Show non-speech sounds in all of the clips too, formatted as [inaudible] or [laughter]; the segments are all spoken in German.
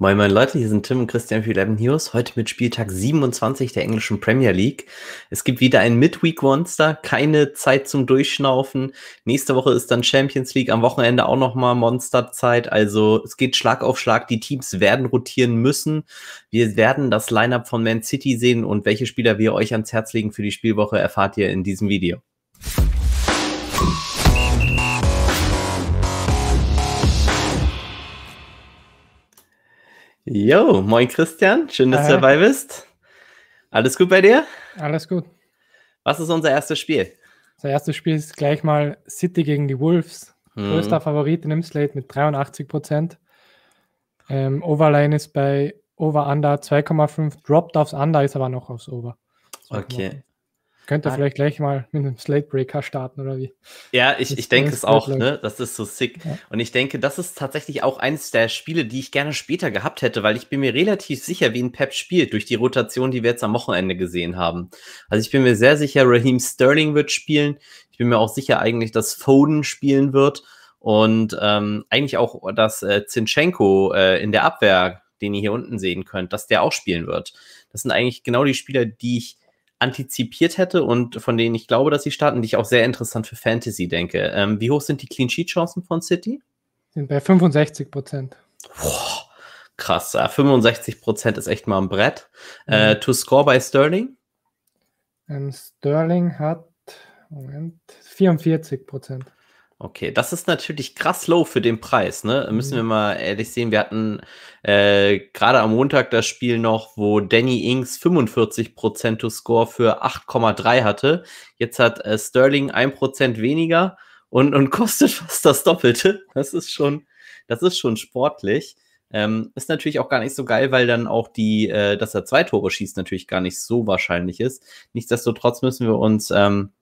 Moin moin Leute, hier sind Tim und Christian für 11 News. Heute mit Spieltag 27 der englischen Premier League. Es gibt wieder ein Midweek Monster, keine Zeit zum Durchschnaufen. Nächste Woche ist dann Champions League, am Wochenende auch nochmal Monsterzeit. Also es geht Schlag auf Schlag, die Teams werden rotieren müssen. Wir werden das Lineup von Man City sehen und welche Spieler wir euch ans Herz legen für die Spielwoche erfahrt ihr in diesem Video. Jo, moin Christian, schön, dass Hi. du dabei bist. Alles gut bei dir? Alles gut. Was ist unser erstes Spiel? Unser erstes Spiel ist gleich mal City gegen die Wolves. Hm. Größter Favorit in dem Slate mit 83 Prozent. Ähm, Overline ist bei Over-Under 2,5. Dropped aufs Under ist aber noch aufs Over. Okay. Könnte ah. vielleicht gleich mal mit einem Slate Breaker starten oder wie? Ja, ich, ich denke es auch, ne? Das ist so sick. Ja. Und ich denke, das ist tatsächlich auch eines der Spiele, die ich gerne später gehabt hätte, weil ich bin mir relativ sicher, wie ein Pep spielt, durch die Rotation, die wir jetzt am Wochenende gesehen haben. Also ich bin mir sehr sicher, Raheem Sterling wird spielen. Ich bin mir auch sicher eigentlich, dass Foden spielen wird. Und ähm, eigentlich auch, dass äh, Zinchenko äh, in der Abwehr, den ihr hier unten sehen könnt, dass der auch spielen wird. Das sind eigentlich genau die Spieler, die ich antizipiert hätte und von denen ich glaube, dass sie starten, die ich auch sehr interessant für Fantasy denke. Ähm, wie hoch sind die Clean Sheet Chancen von City? Sind bei 65 Prozent. krass, ja, 65 Prozent ist echt mal ein Brett. Mhm. Äh, to score bei Sterling? Ähm, Sterling hat Moment, 44 Prozent. Okay, das ist natürlich krass low für den Preis, ne? Müssen wir mhm. mal ehrlich sehen. Wir hatten äh, gerade am Montag das Spiel noch, wo Danny Ings 45% to Score für 8,3 hatte. Jetzt hat äh, Sterling 1% weniger und, und [laughs] kostet fast das Doppelte. Das ist schon, das ist schon sportlich. Ähm, ist natürlich auch gar nicht so geil, weil dann auch die, äh, dass er zwei Tore schießt, natürlich gar nicht so wahrscheinlich ist. Nichtsdestotrotz müssen wir uns ähm,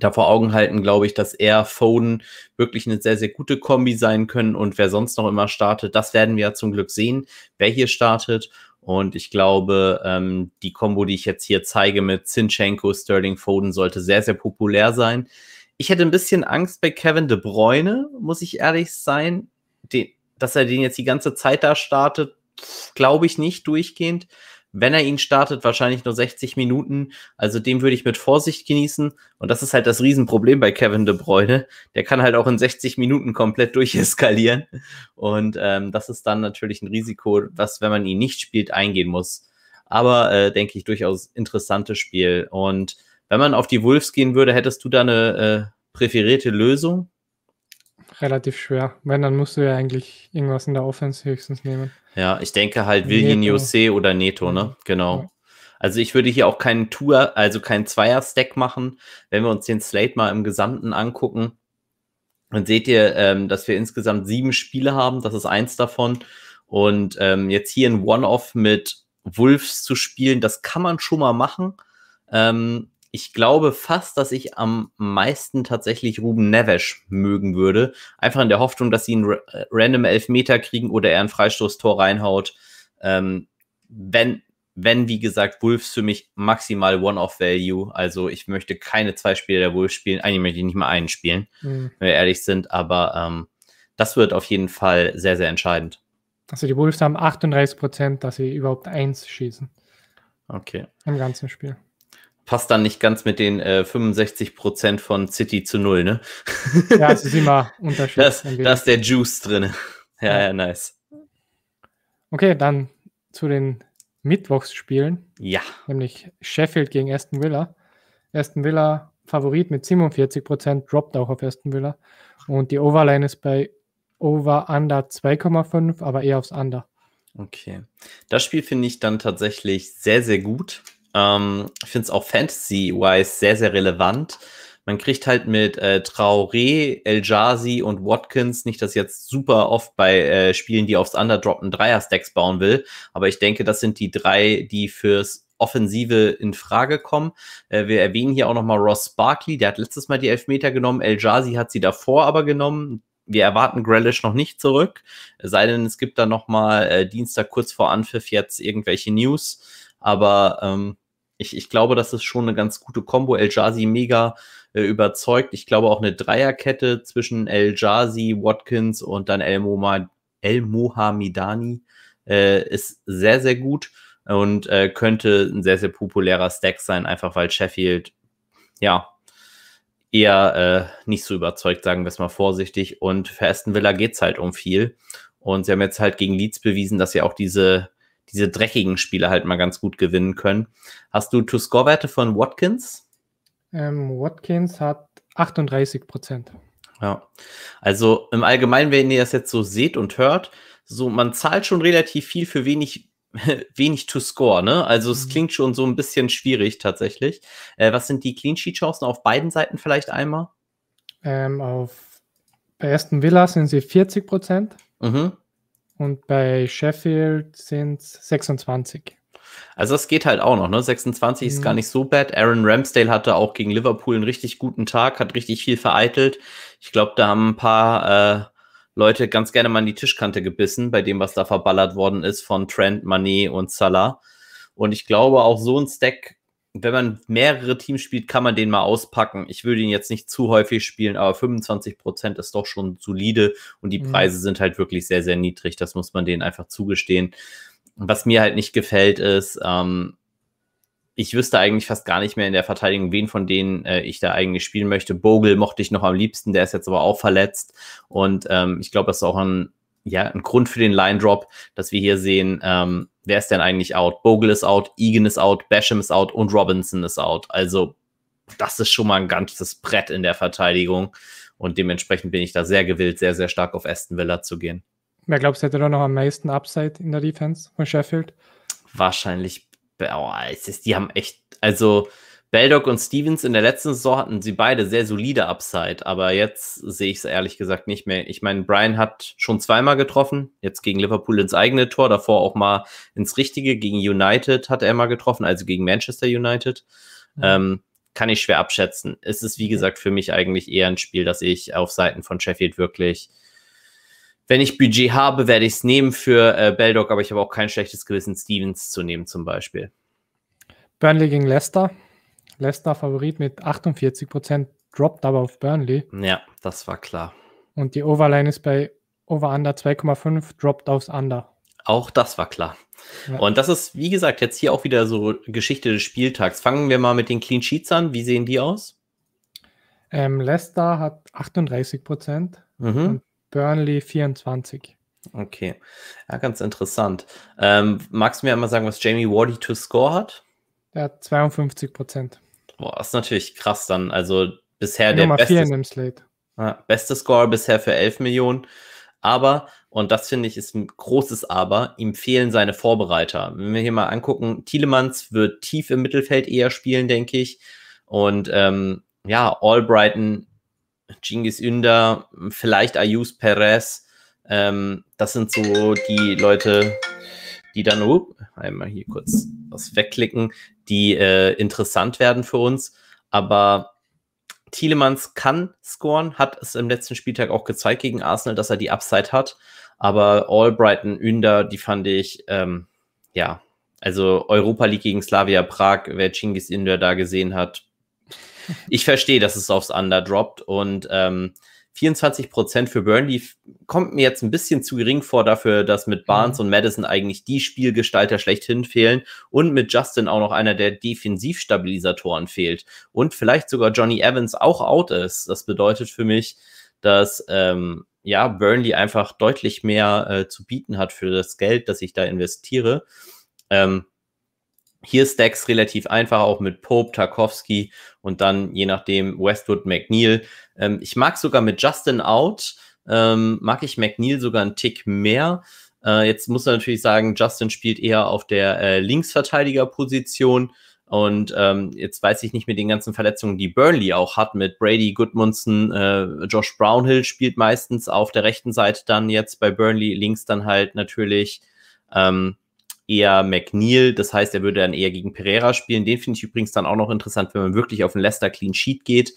da vor Augen halten, glaube ich, dass er Foden wirklich eine sehr, sehr gute Kombi sein können und wer sonst noch immer startet, das werden wir ja zum Glück sehen, wer hier startet. Und ich glaube, ähm, die Kombo, die ich jetzt hier zeige mit Zinchenko, Sterling, Foden, sollte sehr, sehr populär sein. Ich hätte ein bisschen Angst bei Kevin De Bruyne, muss ich ehrlich sein. Den, dass er den jetzt die ganze Zeit da startet, glaube ich nicht durchgehend wenn er ihn startet, wahrscheinlich nur 60 Minuten. Also dem würde ich mit Vorsicht genießen. Und das ist halt das Riesenproblem bei Kevin De Bruyne. Der kann halt auch in 60 Minuten komplett [laughs] durcheskalieren. Und ähm, das ist dann natürlich ein Risiko, was, wenn man ihn nicht spielt, eingehen muss. Aber äh, denke ich durchaus interessantes Spiel. Und wenn man auf die Wolves gehen würde, hättest du da eine äh, präferierte Lösung? Relativ schwer. Wenn, dann musst du ja eigentlich irgendwas in der Offense höchstens nehmen. Ja, ich denke halt Willian Jose oder Neto, ne? Genau. Ja. Also ich würde hier auch keinen Tour, also keinen Zweier-Stack machen. Wenn wir uns den Slate mal im Gesamten angucken, dann seht ihr, ähm, dass wir insgesamt sieben Spiele haben. Das ist eins davon. Und ähm, jetzt hier ein One-Off mit Wolves zu spielen, das kann man schon mal machen. Ähm, ich glaube fast, dass ich am meisten tatsächlich Ruben Neves mögen würde. Einfach in der Hoffnung, dass sie einen äh, random Elfmeter kriegen oder er ein Freistoßtor reinhaut. Ähm, wenn, wenn, wie gesagt, Wolves für mich maximal One-Off-Value. Also ich möchte keine zwei Spiele der Wolves spielen. Eigentlich möchte ich nicht mal einen spielen, mhm. wenn wir ehrlich sind. Aber ähm, das wird auf jeden Fall sehr, sehr entscheidend. Also die Wolves haben 38 Prozent, dass sie überhaupt eins schießen. Okay. Im ganzen Spiel passt dann nicht ganz mit den äh, 65 Prozent von City zu null, ne? [laughs] Ja, es ist immer unterschiedlich. Da ist der Juice drin. [laughs] Ja, ja, ja, nice. Okay, dann zu den Mittwochsspielen. Ja. Nämlich Sheffield gegen Aston Villa. Aston Villa Favorit mit 47 Prozent, droppt auch auf Aston Villa. Und die Overline ist bei Over Under 2,5, aber eher aufs Under. Okay. Das Spiel finde ich dann tatsächlich sehr, sehr gut. Ähm, ich finde es auch Fantasy-wise sehr, sehr relevant. Man kriegt halt mit äh, Traoré, El Jazi und Watkins nicht das jetzt super oft bei äh, Spielen, die aufs Underdroppen Dreier-Stacks bauen will. Aber ich denke, das sind die drei, die fürs Offensive in Frage kommen. Äh, wir erwähnen hier auch nochmal Ross Barkley, der hat letztes Mal die Elfmeter genommen. El Jazi hat sie davor aber genommen. Wir erwarten Grealish noch nicht zurück, sei denn, es gibt da nochmal äh, Dienstag kurz vor Anpfiff jetzt irgendwelche News. Aber ähm, ich, ich glaube, das ist schon eine ganz gute Combo. El Jazi mega äh, überzeugt. Ich glaube auch eine Dreierkette zwischen El Jazi, Watkins und dann El, Mohma, El Mohamidani äh, ist sehr, sehr gut und äh, könnte ein sehr, sehr populärer Stack sein, einfach weil Sheffield, ja, eher äh, nicht so überzeugt, sagen wir es mal vorsichtig. Und für Aston Villa geht es halt um viel. Und sie haben jetzt halt gegen Leeds bewiesen, dass sie auch diese, diese dreckigen Spiele halt mal ganz gut gewinnen können. Hast du To-Score-Werte von Watkins? Ähm, Watkins hat 38 Prozent. Ja, also im Allgemeinen, wenn ihr das jetzt so seht und hört, so man zahlt schon relativ viel für wenig [laughs] wenig to score, ne? Also es mhm. klingt schon so ein bisschen schwierig tatsächlich. Äh, was sind die Clean Sheet Chancen auf beiden Seiten vielleicht einmal? Ähm, auf bei Aston Villa sind sie 40 Prozent mhm. Und bei Sheffield sind es 26. Also das geht halt auch noch, ne? 26 mhm. ist gar nicht so bad. Aaron Ramsdale hatte auch gegen Liverpool einen richtig guten Tag, hat richtig viel vereitelt. Ich glaube, da haben ein paar äh, Leute ganz gerne mal in die Tischkante gebissen, bei dem, was da verballert worden ist von Trent, Manet und Salah. Und ich glaube, auch so ein Stack, wenn man mehrere Teams spielt, kann man den mal auspacken. Ich würde ihn jetzt nicht zu häufig spielen, aber 25% ist doch schon solide und die mhm. Preise sind halt wirklich sehr, sehr niedrig. Das muss man denen einfach zugestehen. Was mir halt nicht gefällt, ist, ähm, ich wüsste eigentlich fast gar nicht mehr in der Verteidigung, wen von denen äh, ich da eigentlich spielen möchte. Bogle mochte ich noch am liebsten, der ist jetzt aber auch verletzt. Und ähm, ich glaube, das ist auch ein, ja, ein Grund für den Line Drop, dass wir hier sehen, ähm, wer ist denn eigentlich out? Bogle ist out, Egan ist out, Basham ist out und Robinson ist out. Also, das ist schon mal ein ganzes Brett in der Verteidigung. Und dementsprechend bin ich da sehr gewillt, sehr, sehr stark auf Aston Villa zu gehen. Wer glaubst du, hätte da noch am meisten Upside in der Defense von Sheffield? Wahrscheinlich oh, es ist, die haben echt, also Beldock und Stevens in der letzten Saison hatten sie beide sehr solide Upside, aber jetzt sehe ich es ehrlich gesagt nicht mehr. Ich meine, Brian hat schon zweimal getroffen, jetzt gegen Liverpool ins eigene Tor, davor auch mal ins richtige, gegen United hat er mal getroffen, also gegen Manchester United. Mhm. Ähm, kann ich schwer abschätzen. Es ist, wie gesagt, für mich eigentlich eher ein Spiel, das ich auf Seiten von Sheffield wirklich wenn ich Budget habe, werde ich es nehmen für äh, Beldock, aber ich habe auch kein schlechtes Gewissen, Stevens zu nehmen zum Beispiel. Burnley gegen Leicester. Leicester Favorit mit 48 Prozent, droppt aber auf Burnley. Ja, das war klar. Und die Overline ist bei Over-Under 2,5, droppt aufs Under. Auch das war klar. Ja. Und das ist, wie gesagt, jetzt hier auch wieder so Geschichte des Spieltags. Fangen wir mal mit den Clean Sheets an. Wie sehen die aus? Ähm, Leicester hat 38 Prozent mhm. und Burnley 24. Okay, ja, ganz interessant. Ähm, magst du mir einmal sagen, was Jamie Wardy to score hat? Der hat 52 Prozent. Boah, ist natürlich krass dann. Also bisher der Nummer beste, in dem Slate. Beste Score bisher für 11 Millionen. Aber, und das finde ich ist ein großes Aber, ihm fehlen seine Vorbereiter. Wenn wir hier mal angucken, Thielemanns wird tief im Mittelfeld eher spielen, denke ich. Und ähm, ja, Albrighton Genghis Ünder, vielleicht Ayus Perez. Ähm, das sind so die Leute, die dann, uh, einmal hier kurz was wegklicken, die äh, interessant werden für uns. Aber Thielemanns kann scoren, hat es im letzten Spieltag auch gezeigt gegen Arsenal, dass er die Upside hat. Aber Albrighton, Ünder, die fand ich, ähm, ja, also Europa League gegen Slavia Prag, wer Chingis Ünder da gesehen hat, ich verstehe, dass es aufs Under droppt und ähm, 24% für Burnley kommt mir jetzt ein bisschen zu gering vor dafür, dass mit Barnes mhm. und Madison eigentlich die Spielgestalter schlechthin fehlen und mit Justin auch noch einer der Defensivstabilisatoren fehlt und vielleicht sogar Johnny Evans auch out ist. Das bedeutet für mich, dass ähm, ja Burnley einfach deutlich mehr äh, zu bieten hat für das Geld, das ich da investiere. Ähm, hier Stacks relativ einfach, auch mit Pope, Tarkovsky und dann je nachdem Westwood, McNeil. Ähm, ich mag sogar mit Justin Out, ähm, mag ich McNeil sogar einen Tick mehr. Äh, jetzt muss man natürlich sagen, Justin spielt eher auf der äh, Linksverteidigerposition. Und ähm, jetzt weiß ich nicht mit den ganzen Verletzungen, die Burnley auch hat, mit Brady, Goodmunson, äh, Josh Brownhill spielt meistens auf der rechten Seite dann jetzt bei Burnley, links dann halt natürlich ähm, eher McNeil. Das heißt, er würde dann eher gegen Pereira spielen. Den finde ich übrigens dann auch noch interessant, wenn man wirklich auf einen Leicester Clean Sheet geht.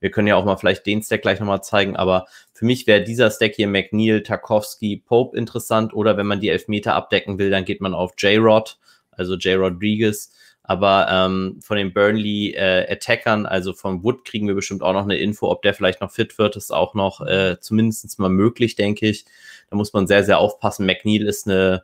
Wir können ja auch mal vielleicht den Stack gleich nochmal zeigen, aber für mich wäre dieser Stack hier McNeil, Tarkovsky, Pope interessant oder wenn man die Elfmeter abdecken will, dann geht man auf J-Rod, also J. Rodriguez. Aber ähm, von den Burnley äh, Attackern, also von Wood, kriegen wir bestimmt auch noch eine Info, ob der vielleicht noch fit wird. ist auch noch äh, zumindest mal möglich, denke ich. Da muss man sehr, sehr aufpassen. McNeil ist eine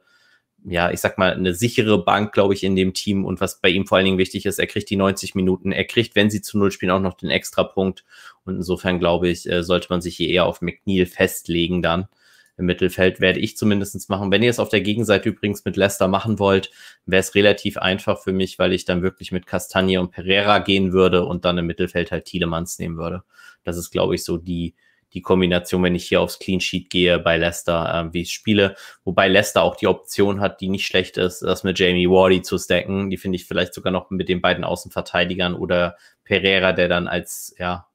ja, ich sag mal, eine sichere Bank, glaube ich, in dem Team. Und was bei ihm vor allen Dingen wichtig ist, er kriegt die 90 Minuten. Er kriegt, wenn sie zu Null spielen, auch noch den Extrapunkt. Und insofern, glaube ich, äh, sollte man sich hier eher auf McNeil festlegen dann. Im Mittelfeld werde ich zumindest machen. Wenn ihr es auf der Gegenseite übrigens mit Leicester machen wollt, wäre es relativ einfach für mich, weil ich dann wirklich mit Castagne und Pereira gehen würde und dann im Mittelfeld halt Thielemanns nehmen würde. Das ist, glaube ich, so die, die Kombination, wenn ich hier aufs Clean Sheet gehe bei Leicester, äh, wie ich spiele. Wobei Leicester auch die Option hat, die nicht schlecht ist, das mit Jamie Wardy zu stacken. Die finde ich vielleicht sogar noch mit den beiden Außenverteidigern oder Pereira, der dann als ja,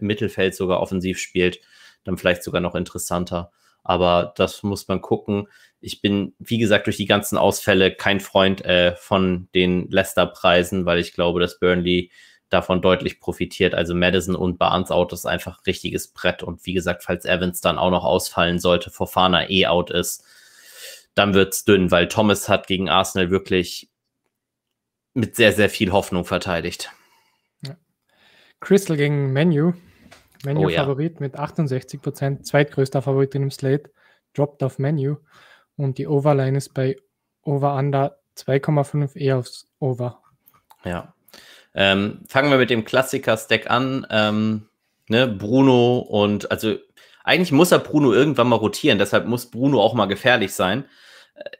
Mittelfeld sogar offensiv spielt, dann vielleicht sogar noch interessanter. Aber das muss man gucken. Ich bin, wie gesagt, durch die ganzen Ausfälle kein Freund äh, von den Leicester-Preisen, weil ich glaube, dass Burnley davon deutlich profitiert. Also Madison und Barnes Out ist einfach richtiges Brett. Und wie gesagt, falls Evans dann auch noch ausfallen sollte, Fofana eh out ist, dann wird's dünn, weil Thomas hat gegen Arsenal wirklich mit sehr, sehr viel Hoffnung verteidigt. Ja. Crystal gegen Menu. Menu oh, Favorit ja. mit 68 Prozent, zweitgrößter Favorit im Slate, droppt auf Menu. Und die Overline ist bei Over Under 2,5 eher aufs Over. Ja, ähm, fangen wir mit dem Klassiker-Stack an. Ähm, ne, Bruno und also eigentlich muss er Bruno irgendwann mal rotieren, deshalb muss Bruno auch mal gefährlich sein. Äh,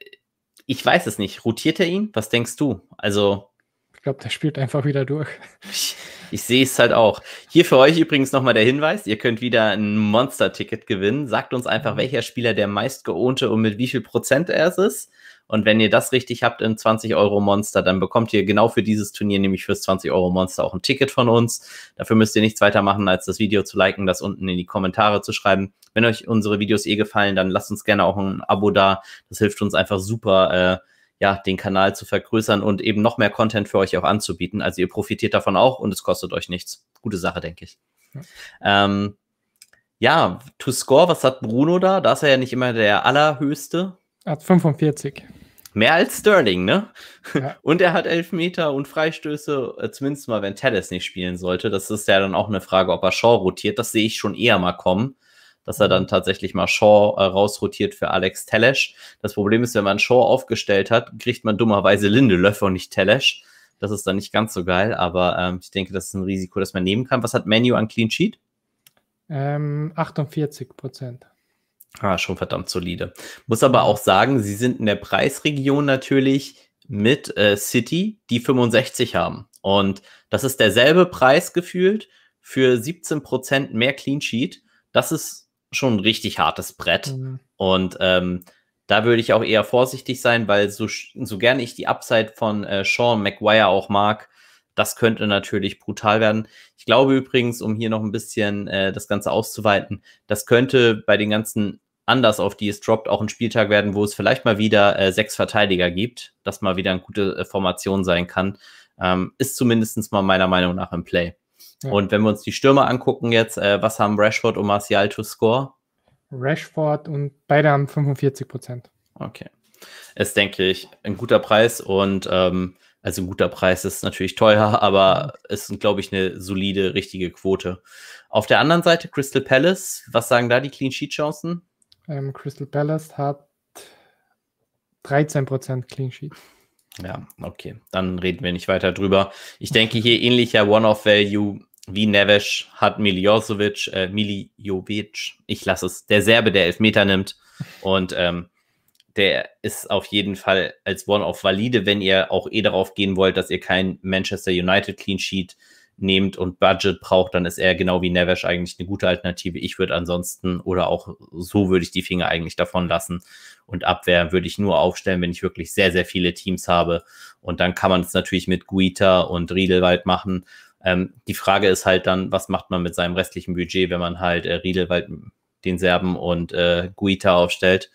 ich weiß es nicht. Rotiert er ihn? Was denkst du? Also. Ich glaube, der spielt einfach wieder durch. Ich, [laughs] ich sehe es halt auch. Hier für euch übrigens nochmal der Hinweis: Ihr könnt wieder ein Monster-Ticket gewinnen. Sagt uns einfach, mhm. welcher Spieler der meist geohnte und mit wie viel Prozent er es ist. Und wenn ihr das richtig habt im 20-Euro-Monster, dann bekommt ihr genau für dieses Turnier, nämlich fürs 20-Euro-Monster, auch ein Ticket von uns. Dafür müsst ihr nichts weiter machen, als das Video zu liken, das unten in die Kommentare zu schreiben. Wenn euch unsere Videos eh gefallen, dann lasst uns gerne auch ein Abo da. Das hilft uns einfach super, äh, ja, den Kanal zu vergrößern und eben noch mehr Content für euch auch anzubieten. Also ihr profitiert davon auch und es kostet euch nichts. Gute Sache, denke ich. Ja. Ähm, ja, to score, was hat Bruno da? Da ist er ja nicht immer der allerhöchste. Hat 45. Mehr als Sterling, ne? Ja. [laughs] Und er hat Elfmeter und Freistöße, äh, zumindest mal, wenn Teddes nicht spielen sollte. Das ist ja dann auch eine Frage, ob er Shaw rotiert. Das sehe ich schon eher mal kommen, dass er dann tatsächlich mal Shaw äh, rausrotiert für Alex Telesch. Das Problem ist, wenn man Shaw aufgestellt hat, kriegt man dummerweise Lindelöff und nicht Telesch. Das ist dann nicht ganz so geil, aber ähm, ich denke, das ist ein Risiko, das man nehmen kann. Was hat Menu an Clean Sheet? Ähm, 48 Prozent. Ah, schon verdammt solide. Muss aber auch sagen, sie sind in der Preisregion natürlich mit äh, City, die 65 haben. Und das ist derselbe Preis gefühlt für 17% mehr Clean Sheet. Das ist schon ein richtig hartes Brett. Mhm. Und ähm, da würde ich auch eher vorsichtig sein, weil so, so gerne ich die Upside von äh, Sean McGuire auch mag, das könnte natürlich brutal werden. Ich glaube übrigens, um hier noch ein bisschen äh, das Ganze auszuweiten, das könnte bei den ganzen anders auf die es droppt, auch ein Spieltag werden, wo es vielleicht mal wieder äh, sechs Verteidiger gibt, das mal wieder eine gute äh, Formation sein kann, ähm, ist zumindest mal meiner Meinung nach im Play. Ja. Und wenn wir uns die Stürmer angucken jetzt, äh, was haben Rashford und Martial to score? Rashford und beide haben 45 Prozent. Okay. Ist, denke ich, ein guter Preis und ähm, also ein guter Preis ist natürlich teuer, [laughs] aber es ist, glaube ich, eine solide, richtige Quote. Auf der anderen Seite Crystal Palace, was sagen da die Clean Sheet Chancen? Ähm, Crystal Palace hat 13% Clean Sheet. Ja, okay. Dann reden wir nicht weiter drüber. Ich denke hier ähnlicher One-Off-Value wie Neves hat Miljovic, äh, Miljovic, ich lasse es, der Serbe, der Elfmeter nimmt. Und ähm, der ist auf jeden Fall als One-Off valide, wenn ihr auch eh darauf gehen wollt, dass ihr kein Manchester United Clean Sheet nehmt und Budget braucht, dann ist er genau wie Nevesh eigentlich eine gute Alternative. Ich würde ansonsten oder auch so würde ich die Finger eigentlich davon lassen. Und Abwehr würde ich nur aufstellen, wenn ich wirklich sehr, sehr viele Teams habe. Und dann kann man es natürlich mit Guita und Riedelwald machen. Ähm, die Frage ist halt dann, was macht man mit seinem restlichen Budget, wenn man halt äh, Riedelwald, den Serben und äh, Guita aufstellt.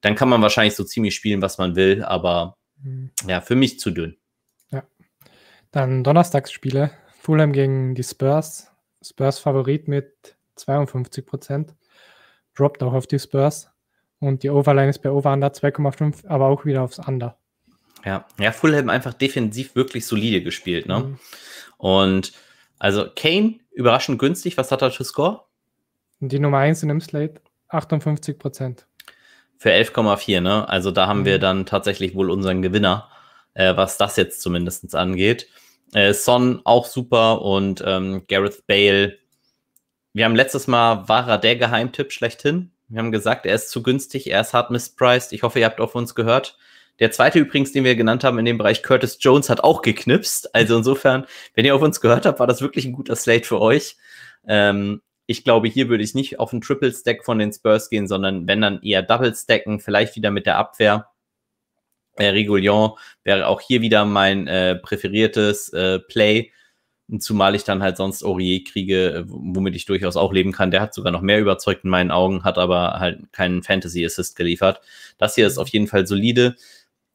Dann kann man wahrscheinlich so ziemlich spielen, was man will, aber mhm. ja, für mich zu dünn. Ja. Dann Donnerstagsspiele. Fulham gegen die Spurs. Spurs Favorit mit 52 Prozent. Droppt auch auf die Spurs. Und die Overline ist bei Over Under 2,5, aber auch wieder aufs Under. Ja, ja, Fulham einfach defensiv wirklich solide gespielt, ne? Mhm. Und also Kane, überraschend günstig. Was hat er für Score? Die Nummer 1 in dem Slate, 58 Prozent. Für 11,4, ne? Also da haben mhm. wir dann tatsächlich wohl unseren Gewinner, äh, was das jetzt zumindest angeht. Äh, Son auch super und ähm, Gareth Bale. Wir haben letztes Mal, war er der Geheimtipp schlechthin. Wir haben gesagt, er ist zu günstig, er ist hart mispriced. Ich hoffe, ihr habt auf uns gehört. Der zweite übrigens, den wir genannt haben in dem Bereich, Curtis Jones, hat auch geknipst. Also insofern, wenn ihr auf uns gehört habt, war das wirklich ein guter Slate für euch. Ähm, ich glaube, hier würde ich nicht auf einen Triple Stack von den Spurs gehen, sondern wenn dann eher Double Stacken, vielleicht wieder mit der Abwehr. Äh, Regulion wäre auch hier wieder mein äh, präferiertes äh, Play. Zumal ich dann halt sonst Aurier kriege, äh, womit ich durchaus auch leben kann. Der hat sogar noch mehr überzeugt in meinen Augen, hat aber halt keinen Fantasy Assist geliefert. Das hier ist auf jeden Fall solide.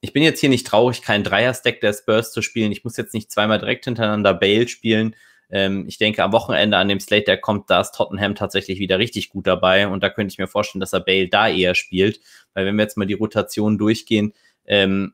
Ich bin jetzt hier nicht traurig, keinen Dreier-Stack der Spurs zu spielen. Ich muss jetzt nicht zweimal direkt hintereinander Bale spielen. Ähm, ich denke, am Wochenende an dem Slate, der kommt, da ist Tottenham tatsächlich wieder richtig gut dabei. Und da könnte ich mir vorstellen, dass er Bale da eher spielt. Weil wenn wir jetzt mal die Rotation durchgehen, ähm,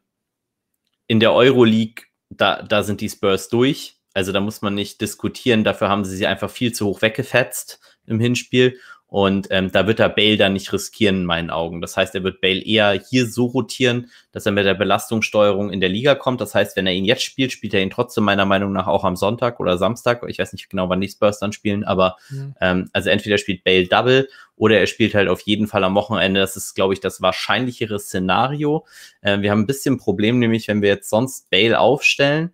in der Euroleague, da, da sind die Spurs durch. Also da muss man nicht diskutieren. Dafür haben sie sie einfach viel zu hoch weggefetzt im Hinspiel. Und ähm, da wird er Bale dann nicht riskieren in meinen Augen. Das heißt, er wird Bale eher hier so rotieren, dass er mit der Belastungssteuerung in der Liga kommt. Das heißt, wenn er ihn jetzt spielt, spielt er ihn trotzdem meiner Meinung nach auch am Sonntag oder Samstag. Ich weiß nicht genau, wann die Spurs dann spielen, aber mhm. ähm, also entweder spielt Bale Double oder er spielt halt auf jeden Fall am Wochenende. Das ist, glaube ich, das wahrscheinlichere Szenario. Äh, wir haben ein bisschen Problem, nämlich wenn wir jetzt sonst Bale aufstellen,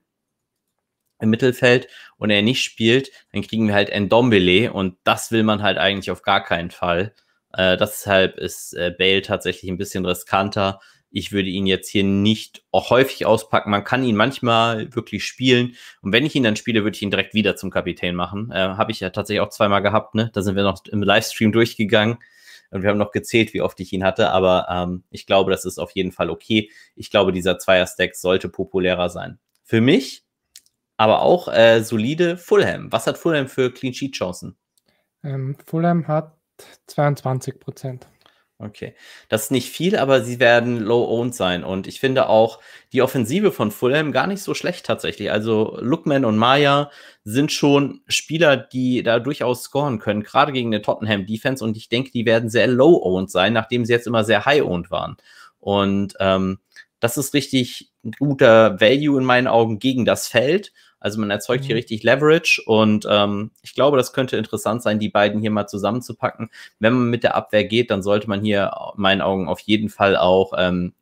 im Mittelfeld und er nicht spielt, dann kriegen wir halt Endombele und das will man halt eigentlich auf gar keinen Fall. Äh, deshalb ist äh, Bale tatsächlich ein bisschen riskanter. Ich würde ihn jetzt hier nicht auch häufig auspacken. Man kann ihn manchmal wirklich spielen. Und wenn ich ihn dann spiele, würde ich ihn direkt wieder zum Kapitän machen. Äh, Habe ich ja tatsächlich auch zweimal gehabt. Ne? Da sind wir noch im Livestream durchgegangen. Und wir haben noch gezählt, wie oft ich ihn hatte. Aber ähm, ich glaube, das ist auf jeden Fall okay. Ich glaube, dieser Zweier-Stack sollte populärer sein. Für mich aber auch äh, solide Fulham. Was hat Fulham für Clean Sheet Chancen? Ähm, Fulham hat 22 Prozent. Okay, das ist nicht viel, aber sie werden low-owned sein. Und ich finde auch die Offensive von Fulham gar nicht so schlecht tatsächlich. Also Lookman und Maya sind schon Spieler, die da durchaus scoren können, gerade gegen den Tottenham Defense. Und ich denke, die werden sehr low-owned sein, nachdem sie jetzt immer sehr high-owned waren. Und ähm, das ist richtig guter Value in meinen Augen gegen das Feld. Also man erzeugt mhm. hier richtig Leverage und ähm, ich glaube, das könnte interessant sein, die beiden hier mal zusammenzupacken. Wenn man mit der Abwehr geht, dann sollte man hier in meinen Augen auf jeden Fall auch ähm,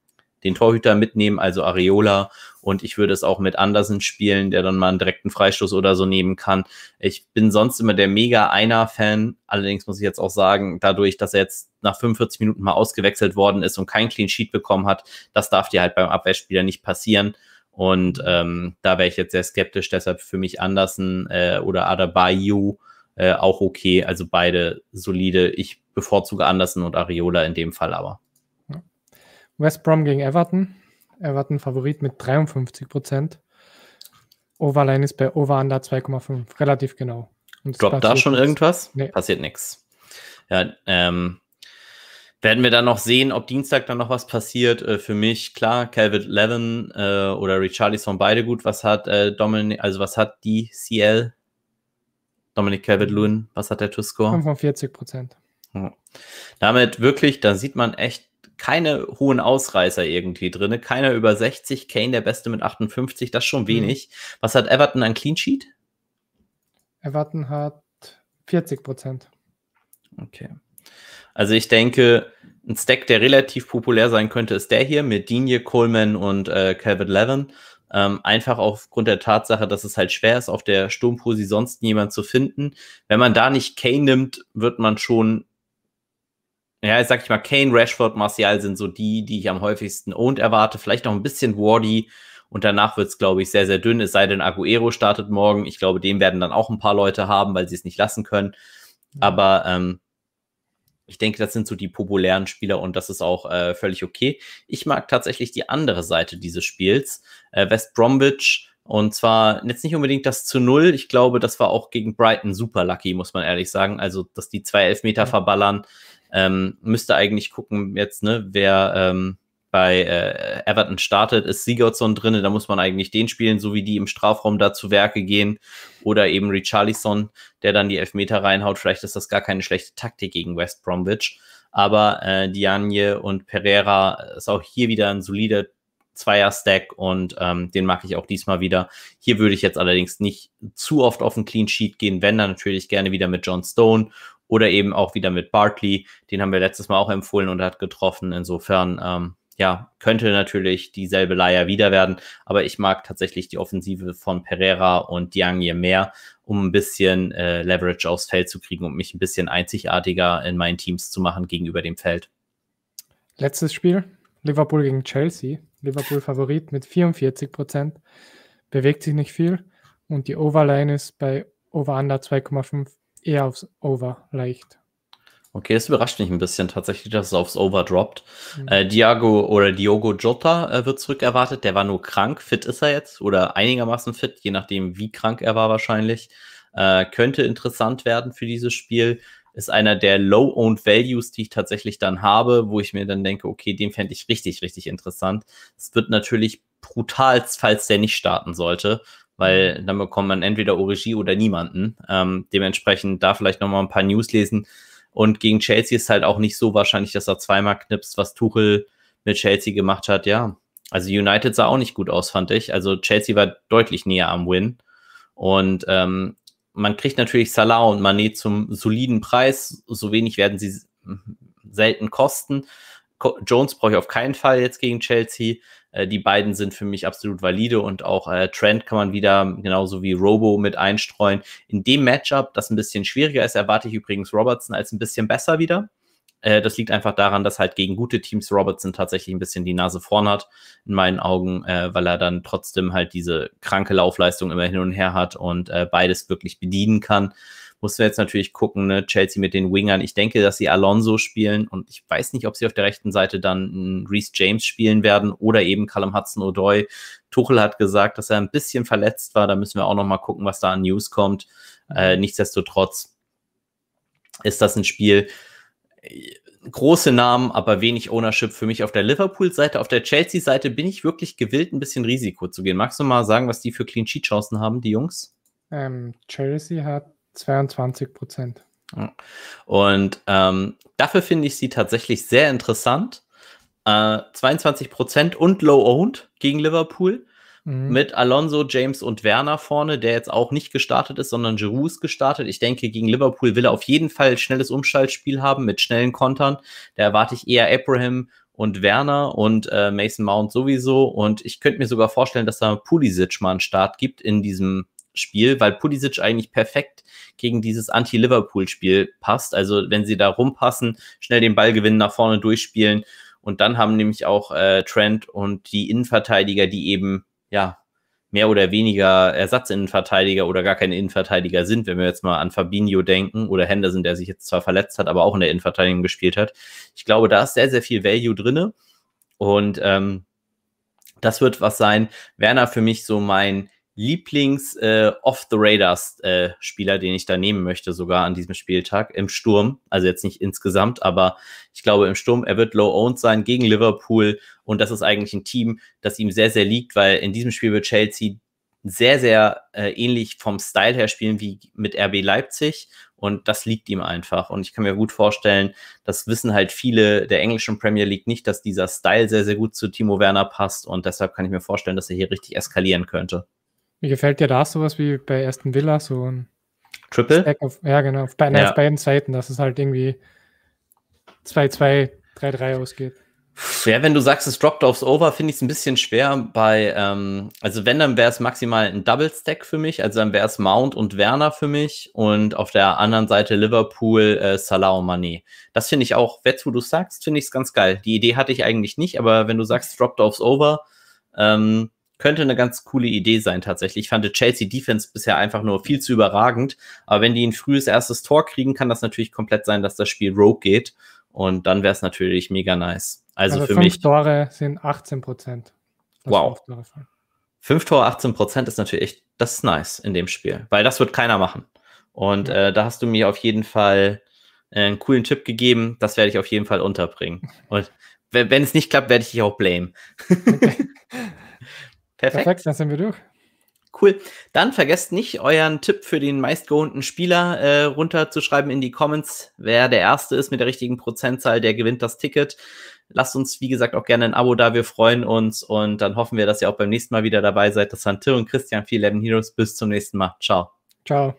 den Torhüter mitnehmen, also Areola. Und ich würde es auch mit Andersen spielen, der dann mal einen direkten Freistoß oder so nehmen kann. Ich bin sonst immer der mega Einer-Fan. Allerdings muss ich jetzt auch sagen, dadurch, dass er jetzt nach 45 Minuten mal ausgewechselt worden ist und kein Clean Sheet bekommen hat, das darf dir halt beim Abwehrspieler nicht passieren. Und ähm, da wäre ich jetzt sehr skeptisch, deshalb für mich Andersen äh, oder Adebayo äh, auch okay. Also beide solide. Ich bevorzuge Andersen und Areola in dem Fall aber. West Brom gegen Everton. Everton Favorit mit 53 Prozent. Overline ist bei Over Under 2,5. Relativ genau. Droppt da schon irgendwas? Nee. Passiert nichts. Ja, ähm, werden wir dann noch sehen, ob Dienstag dann noch was passiert. Äh, für mich, klar, Calvin Levin äh, oder Richarlison beide gut. Was hat äh, Dominik, also was hat die CL? Dominik Calvin Lewin, was hat der to score? 45 Prozent. Ja. Damit wirklich, da sieht man echt keine hohen Ausreißer irgendwie drin. Keiner über 60. Kane der Beste mit 58, das ist schon mhm. wenig. Mhm. Was hat Everton an Clean Sheet? Everton hat 40 Prozent. Okay. Also ich denke, ein Stack, der relativ populär sein könnte, ist der hier mit Digne, Coleman und äh, Calvin Levin. Ähm, einfach aufgrund der Tatsache, dass es halt schwer ist, auf der Sturmposi sonst jemand zu finden. Wenn man da nicht Kane nimmt, wird man schon, ja, sag ich mal, Kane, Rashford, Martial sind so die, die ich am häufigsten und erwarte. Vielleicht noch ein bisschen Wardy. Und danach wird es, glaube ich, sehr, sehr dünn. Es sei denn, Aguero startet morgen. Ich glaube, den werden dann auch ein paar Leute haben, weil sie es nicht lassen können. Aber ähm, ich denke, das sind so die populären Spieler und das ist auch äh, völlig okay. Ich mag tatsächlich die andere Seite dieses Spiels. Äh, West Bromwich und zwar jetzt nicht unbedingt das zu Null. Ich glaube, das war auch gegen Brighton super lucky, muss man ehrlich sagen. Also, dass die zwei Elfmeter verballern, ähm, müsste eigentlich gucken jetzt, ne, wer ähm, bei äh, Everton startet, ist Sigurdsson drin, da muss man eigentlich den spielen, so wie die im Strafraum da zu Werke gehen. Oder eben Richarlison, der dann die Elfmeter reinhaut. Vielleicht ist das gar keine schlechte Taktik gegen West Bromwich. Aber äh, Diagne und Pereira ist auch hier wieder ein solider Zweier-Stack und ähm, den mag ich auch diesmal wieder. Hier würde ich jetzt allerdings nicht zu oft auf ein Clean Sheet gehen, wenn dann natürlich gerne wieder mit John Stone oder eben auch wieder mit Barkley. Den haben wir letztes Mal auch empfohlen und hat getroffen. Insofern, ähm, ja, könnte natürlich dieselbe Leier wieder werden. Aber ich mag tatsächlich die Offensive von Pereira und Diagne mehr, um ein bisschen äh, Leverage aufs Feld zu kriegen und mich ein bisschen einzigartiger in meinen Teams zu machen gegenüber dem Feld. Letztes Spiel, Liverpool gegen Chelsea. Liverpool Favorit mit 44 Prozent. Bewegt sich nicht viel. Und die Overline ist bei Over-Under 2,5 eher aufs Over leicht. Okay, das überrascht mich ein bisschen tatsächlich, dass es aufs Over droppt. Mhm. Äh, Diago oder Diogo Jota äh, wird zurückerwartet. Der war nur krank. Fit ist er jetzt oder einigermaßen fit, je nachdem, wie krank er war wahrscheinlich. Äh, könnte interessant werden für dieses Spiel ist einer der Low-Owned Values, die ich tatsächlich dann habe, wo ich mir dann denke, okay, den fände ich richtig, richtig interessant. Es wird natürlich brutal, falls der nicht starten sollte, weil mhm. dann bekommt man entweder Origi oder niemanden. Ähm, dementsprechend da vielleicht nochmal ein paar News lesen. Und gegen Chelsea ist halt auch nicht so wahrscheinlich, dass er zweimal knipst, was Tuchel mit Chelsea gemacht hat. Ja, also United sah auch nicht gut aus, fand ich. Also Chelsea war deutlich näher am Win. Und ähm, man kriegt natürlich Salah und Manet zum soliden Preis. So wenig werden sie selten kosten. Jones brauche ich auf keinen Fall jetzt gegen Chelsea. Äh, die beiden sind für mich absolut valide und auch äh, Trent kann man wieder genauso wie Robo mit einstreuen. In dem Matchup, das ein bisschen schwieriger ist, erwarte ich übrigens Robertson als ein bisschen besser wieder. Äh, das liegt einfach daran, dass halt gegen gute Teams Robertson tatsächlich ein bisschen die Nase vorn hat, in meinen Augen, äh, weil er dann trotzdem halt diese kranke Laufleistung immer hin und her hat und äh, beides wirklich bedienen kann. Mussten wir jetzt natürlich gucken, ne? Chelsea mit den Wingern. Ich denke, dass sie Alonso spielen und ich weiß nicht, ob sie auf der rechten Seite dann Reese James spielen werden oder eben Callum Hudson-Odoi. Tuchel hat gesagt, dass er ein bisschen verletzt war. Da müssen wir auch noch mal gucken, was da an News kommt. Äh, nichtsdestotrotz ist das ein Spiel, große Namen, aber wenig Ownership für mich auf der Liverpool-Seite. Auf der Chelsea-Seite bin ich wirklich gewillt, ein bisschen Risiko zu gehen. Magst du mal sagen, was die für Clean Sheet-Chancen haben, die Jungs? Ähm, Chelsea hat 22 Prozent. Und ähm, dafür finde ich sie tatsächlich sehr interessant. Äh, 22 Prozent und low-owned gegen Liverpool. Mhm. Mit Alonso, James und Werner vorne, der jetzt auch nicht gestartet ist, sondern Giroud ist gestartet. Ich denke, gegen Liverpool will er auf jeden Fall schnelles Umschaltspiel haben mit schnellen Kontern. Da erwarte ich eher Abraham und Werner und äh, Mason Mount sowieso. Und ich könnte mir sogar vorstellen, dass da Pulisic mal einen Start gibt in diesem Spiel, weil Pulisic eigentlich perfekt gegen dieses Anti-Liverpool-Spiel passt. Also wenn sie da rumpassen, schnell den Ball gewinnen, nach vorne durchspielen. Und dann haben nämlich auch äh, Trent und die Innenverteidiger, die eben ja, mehr oder weniger Ersatzinnenverteidiger oder gar keine Innenverteidiger sind, wenn wir jetzt mal an Fabinho denken oder Henderson, der sich jetzt zwar verletzt hat, aber auch in der Innenverteidigung gespielt hat. Ich glaube, da ist sehr, sehr viel Value drinne und ähm, das wird was sein. Werner für mich so mein Lieblings äh, äh, den ich da nehmen möchte, sogar an diesem Spieltag im Sturm. Also jetzt nicht insgesamt, aber ich glaube im Sturm, er wird low-owned sein gegen Liverpool und das ist eigentlich ein Team, das ihm sehr, sehr liegt, weil in diesem Spiel wird Chelsea sehr, sehr äh, ähnlich vom Style her spielen wie mit RB Leipzig und das liegt ihm einfach. Und ich kann mir gut vorstellen, das wissen halt viele der englischen Premier League nicht, dass dieser Style sehr, sehr gut zu Timo Werner passt und deshalb kann ich mir vorstellen, dass er hier richtig eskalieren könnte. Wie gefällt dir da sowas wie bei Aston Villa, so ein Triple? Auf, ja, genau, auf, beiden, ja. auf beiden Seiten, dass es halt irgendwie 2-2, 3-3 ausgeht. Ja, wenn du sagst, es droppt aufs Over, finde ich es ein bisschen schwer bei, ähm, also wenn, dann wäre es maximal ein Double Stack für mich, also dann wäre es Mount und Werner für mich und auf der anderen Seite Liverpool, äh, Salah und Mané. Das finde ich auch, jetzt wo du sagst, finde ich es ganz geil. Die Idee hatte ich eigentlich nicht, aber wenn du sagst, droppt aufs Over, ähm, könnte eine ganz coole Idee sein tatsächlich. Ich fand Chelsea Defense bisher einfach nur viel zu überragend. Aber wenn die ein frühes erstes Tor kriegen, kann das natürlich komplett sein, dass das Spiel Rogue geht. Und dann wäre es natürlich mega nice. Also, also für fünf mich. Tore sind 18 Prozent. Wow. Fünf Tore, 18 Prozent ist natürlich echt, das ist nice in dem Spiel, weil das wird keiner machen. Und ja. äh, da hast du mir auf jeden Fall äh, einen coolen Tipp gegeben. Das werde ich auf jeden Fall unterbringen. Und wenn es nicht klappt, werde ich dich auch blame. Okay. [laughs] Perfekt. Perfekt, dann sind wir durch. Cool. Dann vergesst nicht, euren Tipp für den meistgeholten Spieler äh, runterzuschreiben in die Comments. Wer der Erste ist mit der richtigen Prozentzahl, der gewinnt das Ticket. Lasst uns, wie gesagt, auch gerne ein Abo da. Wir freuen uns und dann hoffen wir, dass ihr auch beim nächsten Mal wieder dabei seid. Das waren Till und Christian, viel Eleven Heroes. Bis zum nächsten Mal. Ciao. Ciao.